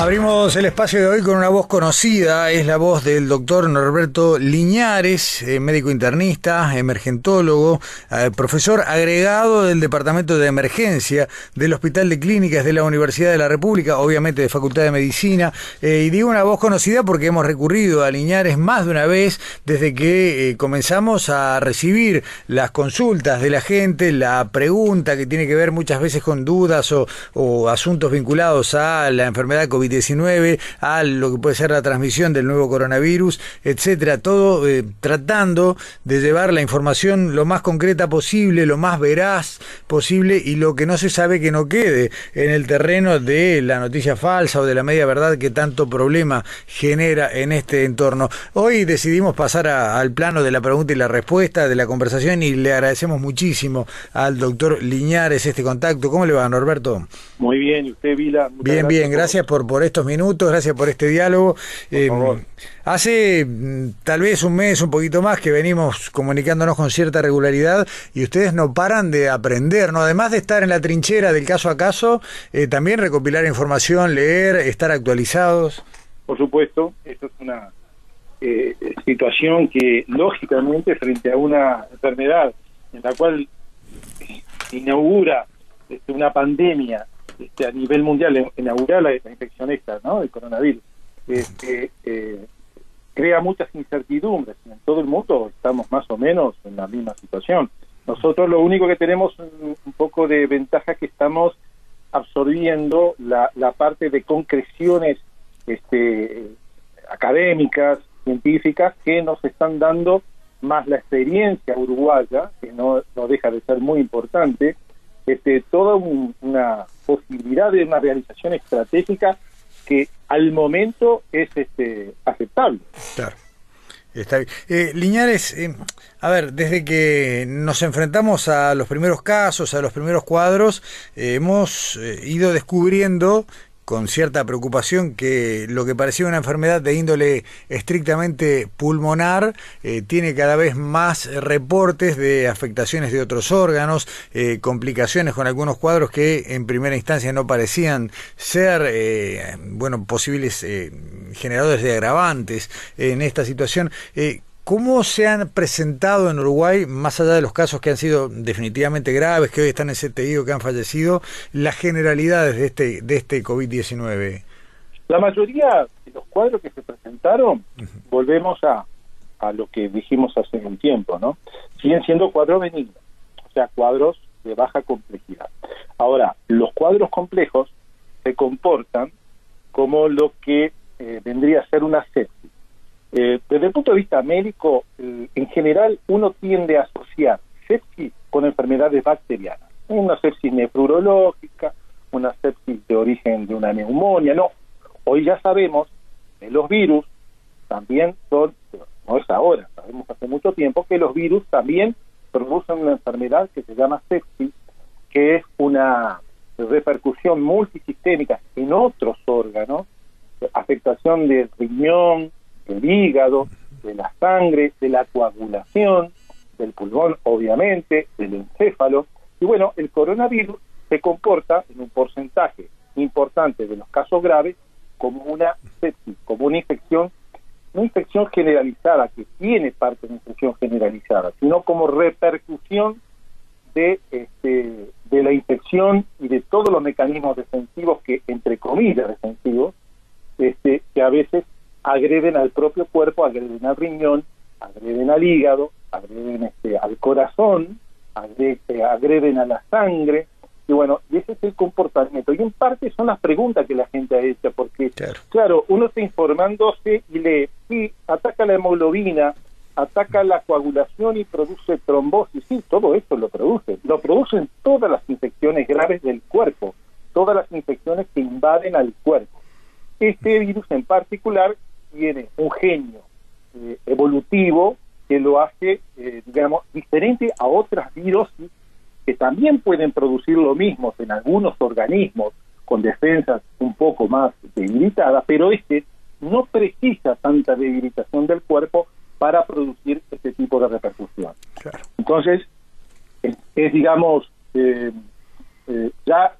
Abrimos el espacio de hoy con una voz conocida, es la voz del doctor Norberto Liñares, eh, médico internista, emergentólogo, eh, profesor agregado del Departamento de Emergencia del Hospital de Clínicas de la Universidad de la República, obviamente de Facultad de Medicina, eh, y digo una voz conocida porque hemos recurrido a Liñares más de una vez desde que comenzamos a recibir las consultas de la gente, la pregunta que tiene que ver muchas veces con dudas o, o asuntos vinculados a la enfermedad COVID 19 a lo que puede ser la transmisión del nuevo coronavirus, etcétera, todo eh, tratando de llevar la información lo más concreta posible, lo más veraz posible y lo que no se sabe que no quede en el terreno de la noticia falsa o de la media verdad que tanto problema genera en este entorno. Hoy decidimos pasar al plano de la pregunta y la respuesta, de la conversación y le agradecemos muchísimo al doctor Liñares este contacto. ¿Cómo le va, Norberto? Muy bien, ¿y usted, Vila? Bien, bien, gracias por, por estos minutos, gracias por este diálogo. Eh, hace mm, tal vez un mes, un poquito más, que venimos comunicándonos con cierta regularidad y ustedes no paran de aprender, ¿no? Además de estar en la trinchera del caso a caso, eh, también recopilar información, leer, estar actualizados. Por supuesto, esto es una eh, situación que lógicamente frente a una enfermedad en la cual inaugura este, una pandemia este, a nivel mundial inaugurar la, la infección esta, ¿no? El coronavirus. Este, eh, crea muchas incertidumbres. En todo el mundo estamos más o menos en la misma situación. Nosotros lo único que tenemos un, un poco de ventaja es que estamos absorbiendo la, la parte de concreciones este, académicas, científicas, que nos están dando más la experiencia uruguaya, que no, no deja de ser muy importante, este, toda una posibilidad de una realización estratégica que al momento es este, aceptable. Claro. Está bien. Eh, Liñares, eh, a ver, desde que nos enfrentamos a los primeros casos, a los primeros cuadros, eh, hemos eh, ido descubriendo con cierta preocupación que lo que parecía una enfermedad de índole estrictamente pulmonar eh, tiene cada vez más reportes de afectaciones de otros órganos, eh, complicaciones con algunos cuadros que en primera instancia no parecían ser eh, bueno posibles generadores de agravantes en esta situación. ¿Cómo se han presentado en Uruguay, más allá de los casos que han sido definitivamente graves, que hoy están en CTI o que han fallecido, las generalidades de este, de este COVID-19? La mayoría de los cuadros que se presentaron, uh -huh. volvemos a, a lo que dijimos hace un tiempo, ¿no? Siguen siendo cuadros benignos, o sea, cuadros de baja complejidad. Ahora, los cuadros complejos se comportan como lo que eh, vendría a ser una sepsis eh, desde el punto de vista médico, eh, en general uno tiende a asociar sepsis con enfermedades bacterianas. Una sepsis nefrológica, una sepsis de origen de una neumonía. No, hoy ya sabemos que los virus también son, no es ahora, sabemos hace mucho tiempo que los virus también producen una enfermedad que se llama sepsis, que es una repercusión multisistémica en otros órganos, afectación del riñón, del hígado, de la sangre, de la coagulación, del pulmón, obviamente, del encéfalo. Y bueno, el coronavirus se comporta en un porcentaje importante de los casos graves como una sepsis, como una infección, no infección generalizada, que tiene parte de infección generalizada, sino como repercusión de, este, de la infección y de todos los mecanismos defensivos que, entre comillas, defensivos, este, que a veces agreden al propio cuerpo, agreden al riñón, agreden al hígado, agreden este, al corazón, agreden a la sangre, y bueno, y ese es el comportamiento. Y en parte son las preguntas que la gente ha hecho, porque, claro, uno está informándose y lee, sí, ataca la hemoglobina, ataca la coagulación y produce trombosis. Sí, todo esto lo produce. Lo producen todas las infecciones graves del cuerpo, todas las infecciones que invaden al cuerpo. Este virus en particular tiene un genio eh, evolutivo que lo hace, eh, digamos, diferente a otras virus que también pueden producir lo mismo en algunos organismos con defensas un poco más debilitadas, pero este no precisa tanta debilitación del cuerpo para producir este tipo de repercusión. Entonces, es, digamos, eh, eh, ya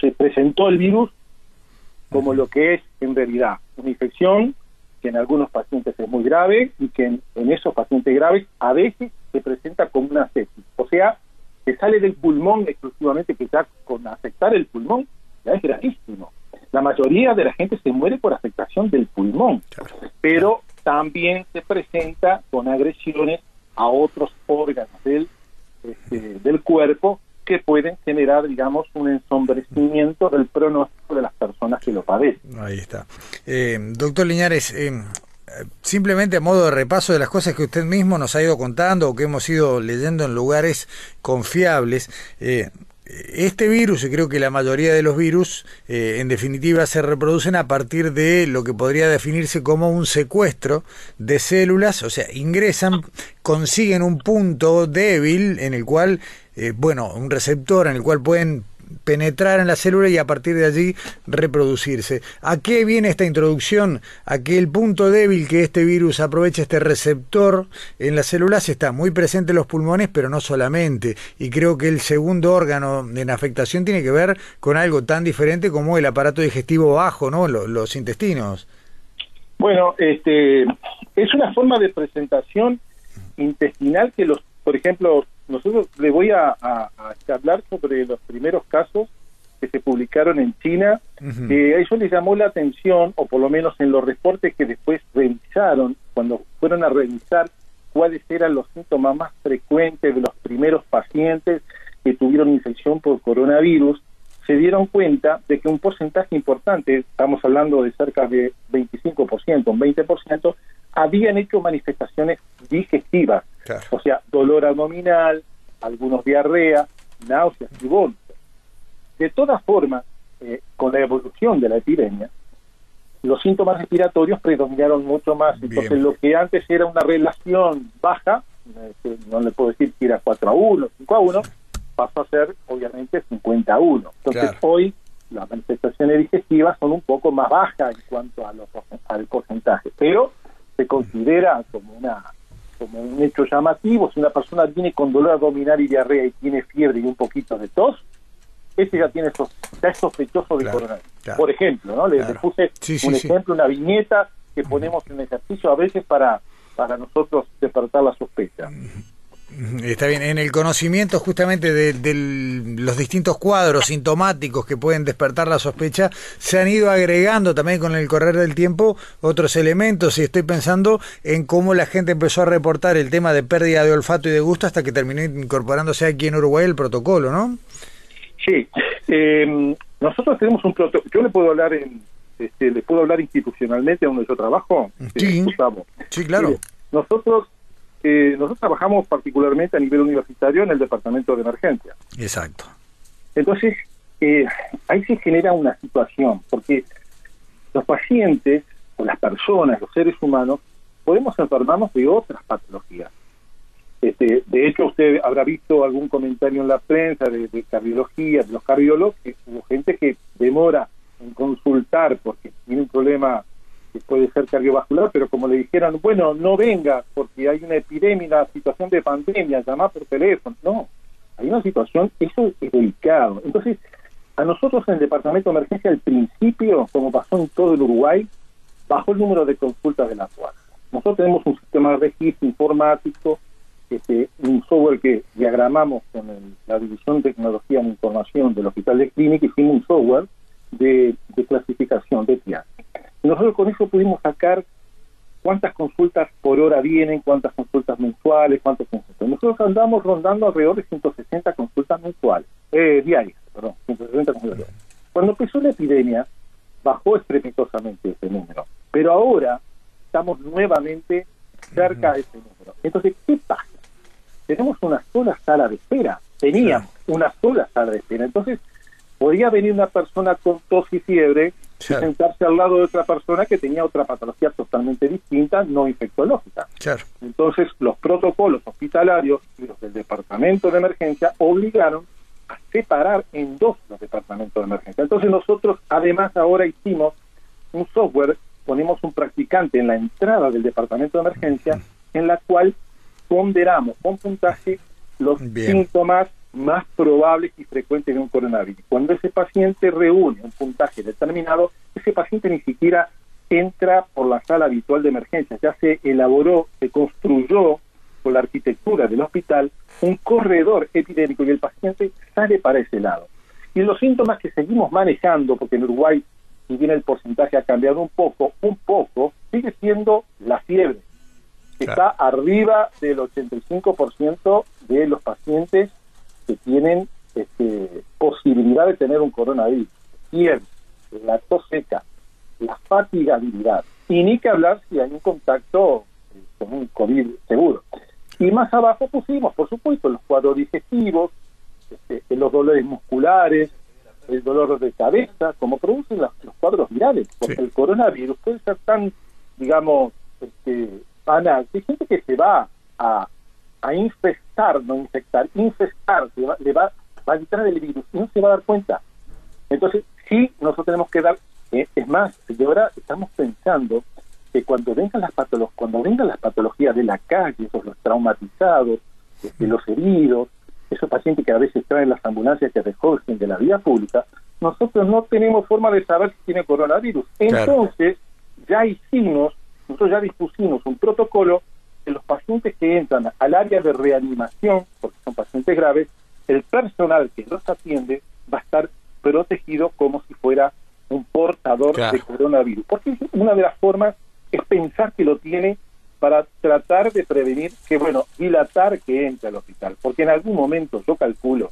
se presentó el virus como lo que es en realidad una infección que en algunos pacientes es muy grave y que en, en esos pacientes graves a veces se presenta como una sepsis. O sea, que sale del pulmón exclusivamente, que ya con afectar el pulmón ya es gravísimo. La mayoría de la gente se muere por afectación del pulmón, pero también se presenta con agresiones a otros órganos del, este, del cuerpo que pueden generar, digamos, un ensombrecimiento del pronóstico de las personas que lo padecen. Ahí está. Eh, doctor Liñares, eh, simplemente a modo de repaso de las cosas que usted mismo nos ha ido contando o que hemos ido leyendo en lugares confiables, eh, este virus, y creo que la mayoría de los virus, eh, en definitiva, se reproducen a partir de lo que podría definirse como un secuestro de células, o sea, ingresan, consiguen un punto débil en el cual, eh, bueno, un receptor en el cual pueden penetrar en la célula y a partir de allí reproducirse. ¿A qué viene esta introducción? A que el punto débil que este virus aprovecha, este receptor en las células, está muy presente en los pulmones, pero no solamente. Y creo que el segundo órgano en afectación tiene que ver con algo tan diferente como el aparato digestivo bajo, ¿no? Los, intestinos. Bueno, este, es una forma de presentación intestinal que los, por ejemplo, nosotros le voy a, hablar sobre los primeros casos que se publicaron en China, que a ellos les llamó la atención, o por lo menos en los reportes que después revisaron, cuando fueron a revisar cuáles eran los síntomas más frecuentes de los primeros pacientes que tuvieron infección por coronavirus, se dieron cuenta de que un porcentaje importante, estamos hablando de cerca de 25%, un 20%, habían hecho manifestaciones digestivas, o sea, dolor abdominal, algunos diarrea, náuseas y vómitos. De todas formas, eh, con la evolución de la epidemia, los síntomas respiratorios predominaron mucho más. Entonces, lo que antes era una relación baja, eh, no le puedo decir que era 4 a 1, 5 a 1, pasó a ser, obviamente, 50 a 1. Entonces, hoy las manifestaciones digestivas son un poco más bajas en cuanto a los, al porcentaje, pero se considera como una como un hecho llamativo, si una persona viene con dolor abdominal y diarrea y tiene fiebre y un poquito de tos, ese ya tiene ya es sospechoso de coronavirus. Por ejemplo, ¿no? Le, puse un ejemplo, una viñeta que ponemos en ejercicio a veces para, para nosotros despertar la sospecha. Está bien, en el conocimiento justamente de, los distintos cuadros sintomáticos que pueden despertar la sospecha, se han ido agregando también con el correr del tiempo otros elementos y estoy pensando en cómo la gente empezó a reportar el tema de pérdida de olfato y de gusto hasta que terminó incorporándose aquí en Uruguay el protocolo, ¿no? Sí, em, nosotros tenemos un protocolo, yo le puedo hablar en, este, le puedo hablar institucionalmente donde yo trabajo, sí, sí claro. nosotros eh, nosotros trabajamos particularmente a nivel universitario en el departamento de emergencia. Exacto. Entonces, eh, ahí se genera una situación, porque los pacientes, o las personas, los seres humanos, podemos enfermarnos de otras patologías. Este, de hecho, usted habrá visto algún comentario en la prensa de, de cardiología, de los cardiólogos, que hubo gente que demora en consultar porque tiene un problema que puede ser cardiovascular, pero como le dijeron, bueno, no venga porque hay una epidemia, una situación de pandemia, llama por teléfono. No, hay una situación, eso es delicado. Entonces, a nosotros en el Departamento de Emergencia, al principio, como pasó en todo el Uruguay, bajó el número de consultas de la UAS. Nosotros tenemos un sistema de registro informático, este, un software que diagramamos con la División de Tecnología e Información del Hospital de Clínica, hicimos un software de, clasificación de triaje. Nosotros con eso pudimos sacar cuántas consultas por hora vienen, cuántas consultas mensuales, cuántos consultas. Nosotros andamos rondando alrededor de 160 consultas mensuales, eh, diarias, perdón, 160 consultas diarias. Cuando empezó la epidemia, bajó estrepitosamente ese número, pero ahora estamos nuevamente cerca de ese número. Entonces, ¿qué pasa? Tenemos una sola sala de espera, teníamos una sola sala de espera, entonces podía venir una persona con tos y fiebre Claro. y sentarse al lado de otra persona que tenía otra patología totalmente distinta, no infectológica. Claro. Entonces, los protocolos hospitalarios y los del departamento de emergencia obligaron a separar en dos los departamentos de emergencia. Entonces, nosotros además ahora hicimos un software, ponemos un practicante en la entrada del departamento de emergencia, en la cual ponderamos con puntaje los Bien. síntomas más probables y frecuentes de un coronavirus. Cuando ese paciente reúne un puntaje determinado, ese paciente ni siquiera entra por la sala habitual de emergencia. Ya se elaboró, se construyó con la arquitectura del hospital un corredor epidémico y el paciente sale para ese lado. Y los síntomas que seguimos manejando, porque en Uruguay, si bien el porcentaje ha cambiado un poco, un poco, sigue siendo la fiebre, que Claro. está arriba del 85% de los pacientes que tienen este, posibilidad de tener un coronavirus. Fiebre, la tos seca, la fatigabilidad. Y ni que hablar si hay un contacto eh, con un COVID seguro. Y más abajo pusimos, por supuesto, los cuadros digestivos, este, los dolores musculares, el dolor de cabeza, como producen las- los cuadros virales. Porque Sí. el coronavirus puede ser tan, digamos, este, banal. Hay gente que se va a, a infestar, no infectar, infestar, se va- le va, va a entrar el virus y no se va a dar cuenta. Entonces, sí, nosotros tenemos que dar, eh, es más, y ahora estamos pensando que cuando vengan las patologías, cuando vengan las patologías de la calle, esos los traumatizados, este, los heridos, esos pacientes que a veces traen las ambulancias que recogen de la vía pública, nosotros no tenemos forma de saber si tiene coronavirus. Claro. Entonces, ya hicimos, nosotros ya dispusimos un protocolo que los pacientes que entran al área de reanimación, porque son pacientes graves, el personal que los atiende va a estar protegido como si fuera un portador Claro. de coronavirus. Porque una de las formas es pensar que lo tiene para tratar de prevenir que, bueno, dilatar que entre al hospital. Porque en algún momento yo calculo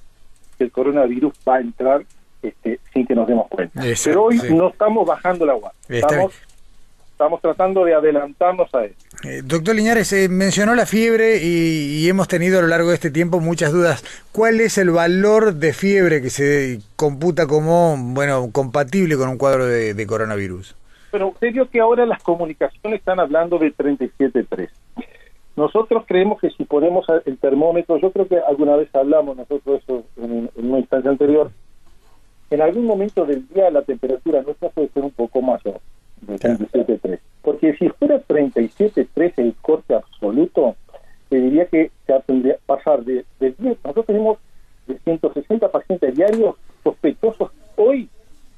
que el coronavirus va a entrar este, sin que nos demos cuenta. Exacto, Pero hoy sí. no estamos bajando la guardia. Estamos, estamos tratando de adelantarnos a eso. Eh, doctor Liñares, eh, mencionó la fiebre y, y hemos tenido a lo largo de este tiempo muchas dudas. ¿Cuál es el valor de fiebre que se computa como bueno compatible con un cuadro de, de coronavirus? Pero usted vio que ahora las comunicaciones están hablando de 37.3. Nosotros creemos que si ponemos el termómetro, yo creo que alguna vez hablamos nosotros eso en, en una instancia anterior, en algún momento del día la temperatura nuestra puede ser un poco mayor de 37.3. Porque si fuera 37.3 el corte absoluto, te diría que se tendría pasar de, de 10. Nosotros tenemos de 160 pacientes diarios sospechosos. Hoy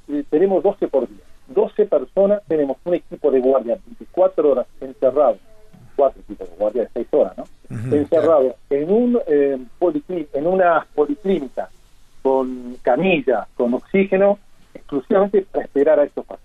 eh, tenemos 12 por día. 12 personas, tenemos un equipo de guardia 24 horas encerrado, cuatro equipos de guardia de 6 horas, ¿no? Ujú, encerrado en un eh, en una policlínica con camilla, con oxígeno, exclusivamente para esperar a estos pacientes.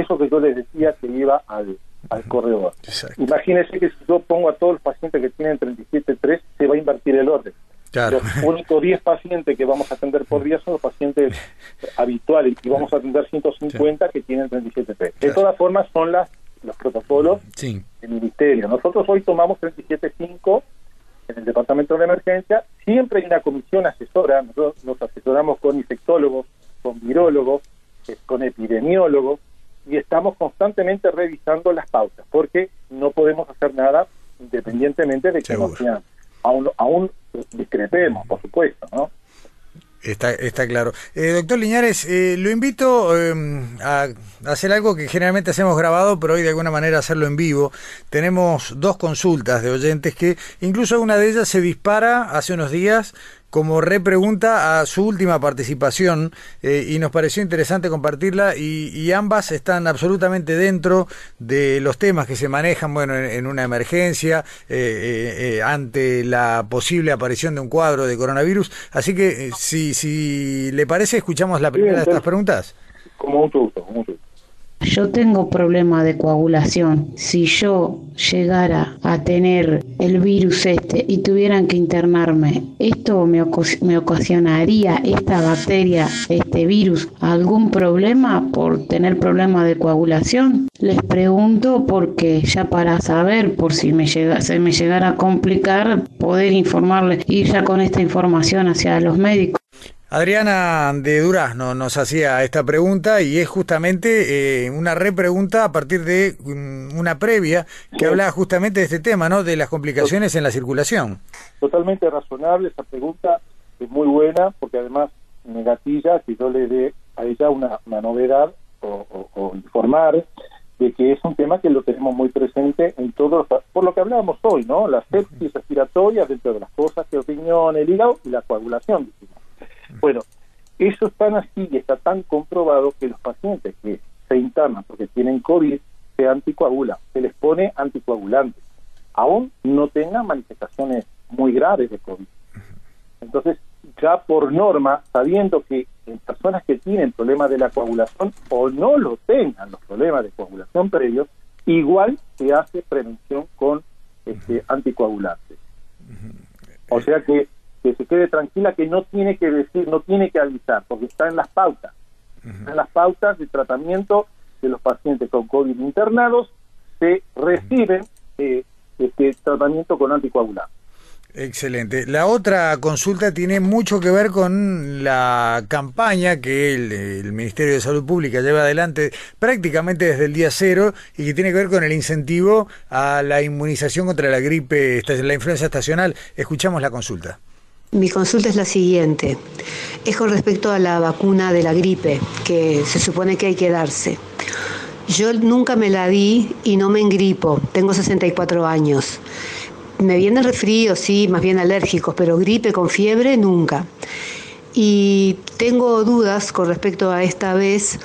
Eso que yo les decía que iba al, al corredor. Exacto. Imagínense que si yo pongo a todos los pacientes que tienen 37.3, se va a invertir el orden. Claro. Los únicos 10 pacientes que vamos a atender por día son los pacientes habituales y vamos a atender 150 que tienen 37.3. De Claro. todas formas, son las los protocolos Sí. del ministerio. Nosotros hoy tomamos 37.5 en el departamento de emergencia. Siempre hay una comisión asesora. Nosotros nos asesoramos con infectólogos, con virólogos, eh, con epidemiólogos y estamos constantemente revisando las pautas porque no podemos hacer nada independientemente de que Seguro. nos sean. Aún, aún discrepemos, por supuesto, ¿no? Está, está claro. Eh, doctor Liñares, eh, lo invito eh, a hacer algo que generalmente hacemos grabado, pero hoy de alguna manera hacerlo en vivo. Tenemos dos consultas de oyentes que incluso una de ellas se dispara hace unos días como repregunta a su última participación eh, y nos pareció interesante compartirla y, y ambas están absolutamente dentro de los temas que se manejan bueno en, en una emergencia eh, eh, eh, ante la posible aparición de un cuadro de coronavirus así que eh, si, si le parece escuchamos la primera de estas preguntas Como un gusto, como un gusto. Yo tengo problema de coagulación. Si yo llegara a tener el virus este y tuvieran que internarme, ¿esto me, ocasionaría esta bacteria, este virus, algún problema por tener problema de coagulación? Les pregunto porque ya para saber, por si se me llegara a complicar, poder informarles, ir ya con esta información hacia los médicos. Adriana de Durazno nos hacía esta pregunta y es justamente eh, una repregunta a partir de mm, una previa que hablaba justamente de este tema, ¿no? De las complicaciones en la circulación. Totalmente razonable esa pregunta, es muy buena porque además negatilla que yo le dé a ella una, novedad o, informar de que es un tema que lo tenemos muy presente en todos, por lo que hablábamos hoy, ¿no? La sepsis respiratoria dentro de las cosas que opinión, el hígado y la coagulación. Eso es tan así y está tan comprobado que los pacientes que se internan porque tienen COVID se anticoagulan, se les pone anticoagulante, aún no tengan manifestaciones muy graves de COVID. Entonces, ya por norma, sabiendo que en personas que tienen problemas de la coagulación o no lo tengan los problemas de coagulación previos, igual se hace prevención con este anticoagulantes. O sea que que se quede tranquila que no tiene que decir, no tiene que avisar, porque está en las pautas, en las pautas de tratamiento de los pacientes con COVID internados, se reciben eh, este tratamiento con anticoagulantes. Excelente. La otra consulta tiene mucho que ver con la campaña que el, el, Ministerio de Salud Pública lleva adelante prácticamente desde el día cero y que tiene que ver con el incentivo a la inmunización contra la gripe, la influenza estacional. Escuchamos la consulta. Mi consulta es la siguiente. Es con respecto a la vacuna de la gripe, que se supone que hay que darse. Yo nunca me la di y no me engripo. Tengo 64 años. Me vienen resfríos, sí, más bien alérgicos, pero gripe con fiebre nunca. Y tengo dudas con respecto a esta vez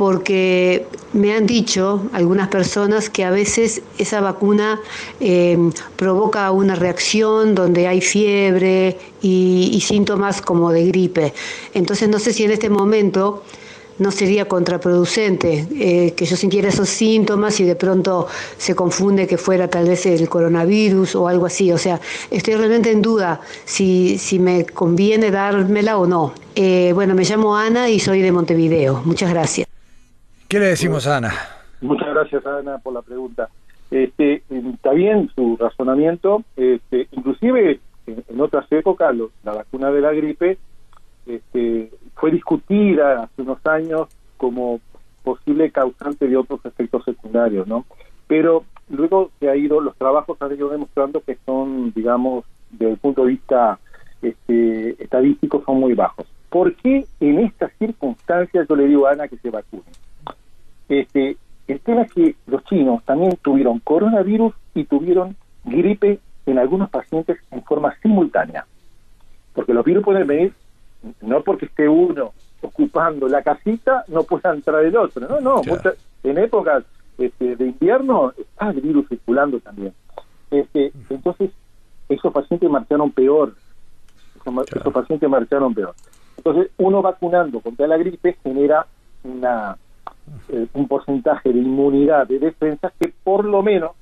porque me han dicho algunas personas que a veces esa vacuna eh, provoca una reacción donde hay fiebre y, síntomas como de gripe. Entonces no sé si en este momento no sería contraproducente eh, que yo sintiera esos síntomas y de pronto se confunde que fuera tal vez el coronavirus o algo así. O sea, estoy realmente en duda si, si me conviene dármela o no. Eh, bueno, me llamo Ana y soy de Montevideo. Muchas gracias. ¿Qué le decimos a Ana? Muchas gracias Ana por la pregunta. Este, está bien su razonamiento, este, inclusive en, otras épocas la vacuna de la gripe este, fue discutida hace unos años como posible causante de otros efectos secundarios, ¿no? Pero luego se ha ido, los trabajos han ido demostrando que son, digamos, desde el punto de vista este, estadístico, son muy bajos. ¿Por qué en estas circunstancias yo le digo a Ana que se vacune? Este, el tema es que los chinos también tuvieron coronavirus y tuvieron gripe en algunos pacientes en forma simultánea. Porque los virus pueden venir, no porque esté uno ocupando la casita, no pueda entrar el otro. No, no, en épocas este, de invierno está el virus circulando también. Este, entonces, esos pacientes marcharon peor. esos pacientes marcharon peor. Entonces, uno vacunando contra la gripe genera una eh, un porcentaje de inmunidad, de defensa, que por lo menos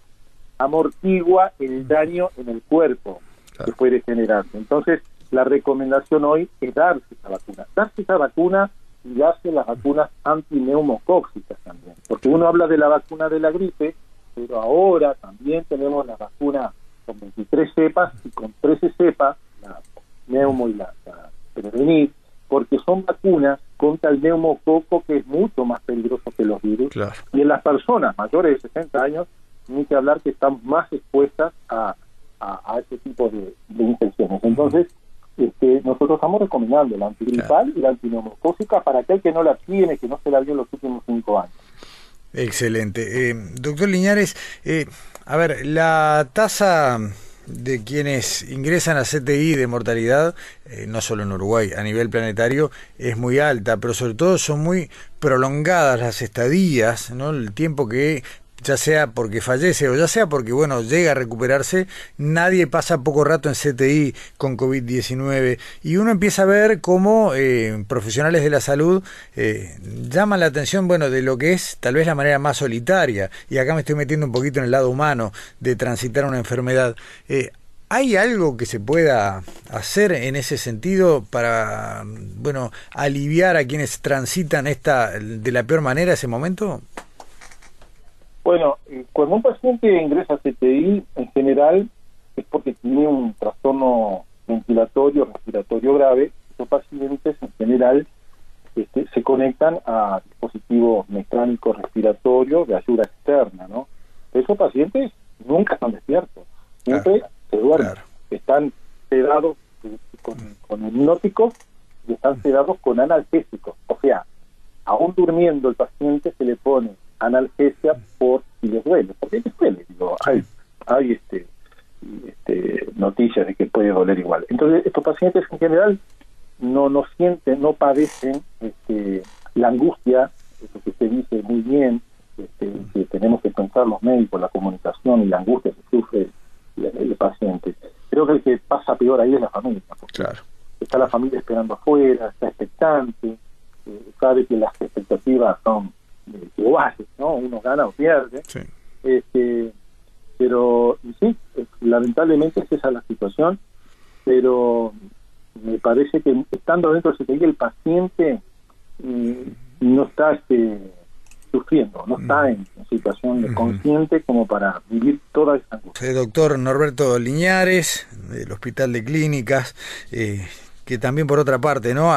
amortigua el daño en el cuerpo que puede generarse. Entonces, la recomendación hoy es darse esa vacuna. Darse esa vacuna y darse las vacunas antineumocóxicas también. Porque uno habla de la vacuna de la gripe, pero ahora también tenemos la vacuna con 23 cepas y con 13 cepas, la neumo y la, la prevenir, porque son vacunas contra el neumococo que es mucho más peligroso que los virus. Y en las personas mayores de 60 años, ni que hablar que están más expuestas a, a, este tipo de, infecciones. Entonces, este, nosotros estamos recomendando la antigripal y la antineumocócica para aquel que no la tiene, que no se la dio en los últimos cinco años. Excelente. Eh, doctor Liñares, eh, a ver, la tasa de quienes ingresan a CTI de mortalidad, eh, no solo en Uruguay, a nivel planetario, es muy alta, pero sobre todo son muy prolongadas las estadías, ¿no? el tiempo que ya sea porque fallece o ya sea porque, bueno, llega a recuperarse, nadie pasa poco rato en CTI con COVID-19 y uno empieza a ver cómo eh, profesionales de la salud eh, llaman la atención, bueno, de lo que es tal vez la manera más solitaria, y acá me estoy metiendo un poquito en el lado humano de transitar una enfermedad. Eh, ¿Hay algo que se pueda hacer en ese sentido para, bueno, aliviar a quienes transitan esta de la peor manera ese momento? Bueno, eh, cuando un paciente ingresa a CTI, en general es porque tiene un trastorno ventilatorio, respiratorio grave. Esos pacientes, en general, este, se conectan a dispositivos mecánicos respiratorios de ayuda externa, ¿no? Esos pacientes nunca están despiertos, siempre se duermen, están sedados con, con hipnóticos y están sedados con analgésicos. O sea, aún durmiendo el paciente se le pone analgesia por si les duele, porque les duele, digo, hay, hay este, este, noticias de que puede doler igual. Entonces, estos pacientes en general no no sienten, no padecen este, la angustia, eso que se dice muy bien, este, que tenemos que pensar los médicos, la comunicación y la angustia que sufre el, paciente. Creo que el que pasa peor ahí es la familia. Claro. Está la familia esperando afuera, está expectante, eh, sabe que las expectativas son eh, iguales, ¿no? Uno gana o pierde. Este, pero sí, lamentablemente es esa la situación, pero me parece que estando dentro de ese el paciente mm, no está este, sufriendo, no está mm. en, situación consciente como para vivir toda esta angustia. El doctor Norberto Liñares, del Hospital de Clínicas, eh, que también por otra parte, ¿no?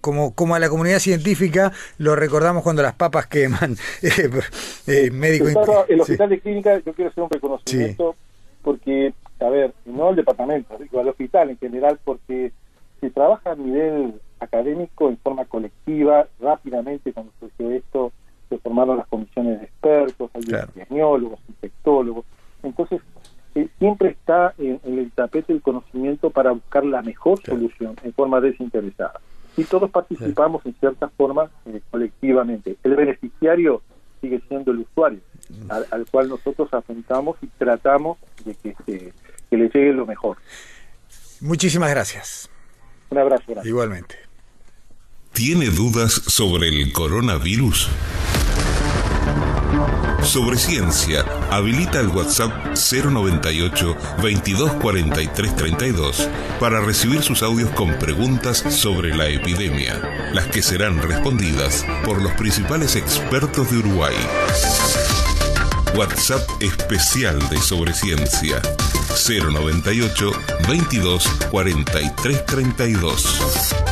Como, como a la comunidad científica lo recordamos cuando las papas queman. eh, eh médico el Hospital de Clínicas, yo quiero hacer un reconocimiento porque, a ver, no el departamento, digo, al hospital en general, porque se trabaja a nivel académico en forma colectiva, rápidamente cuando surgió esto, se formaron las comisiones de expertos, hay epidemiólogos, infectólogos, entonces eh, siempre está en, el tapete el conocimiento para buscar la mejor solución en forma desinteresada. Y todos participamos en cierta forma eh, colectivamente. El beneficiario sigue siendo el usuario, mm. al, cual nosotros afrontamos y tratamos de que, que le llegue lo mejor. Muchísimas gracias. Un abrazo. Igualmente. ¿Tiene dudas sobre el coronavirus? Sobre ciencia, habilita el WhatsApp 098 2243 32 para recibir sus audios con preguntas sobre la epidemia, las que serán respondidas por los principales expertos de Uruguay. WhatsApp especial de Sobre Ciencia 098 22 43 32.